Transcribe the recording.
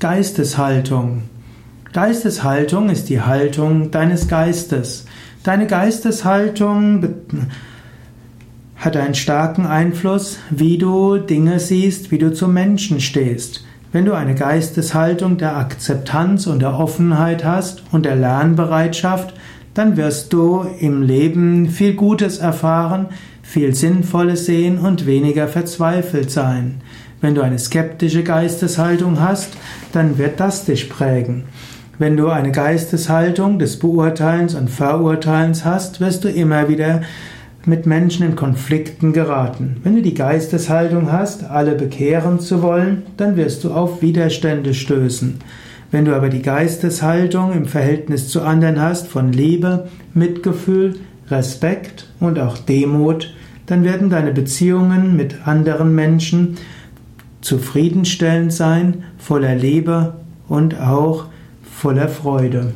Geisteshaltung. Geisteshaltung ist die Haltung deines Geistes. Deine Geisteshaltung hat einen starken Einfluss, wie du Dinge siehst, wie du zu Menschen stehst. Wenn du eine Geisteshaltung der Akzeptanz und der Offenheit hast und der Lernbereitschaft, dann wirst du im Leben viel Gutes erfahren, viel Sinnvolles sehen und weniger verzweifelt sein. Wenn du eine skeptische Geisteshaltung hast, dann wird das dich prägen. Wenn du eine Geisteshaltung des Beurteilens und Verurteilens hast, wirst du immer wieder mit Menschen in Konflikten geraten. Wenn du die Geisteshaltung hast, alle bekehren zu wollen, dann wirst du auf Widerstände stößen. Wenn du aber die Geisteshaltung im Verhältnis zu anderen hast von Liebe, Mitgefühl, Respekt und auch Demut, dann werden deine Beziehungen mit anderen Menschen zufriedenstellend sein, voller Liebe und auch voller Freude.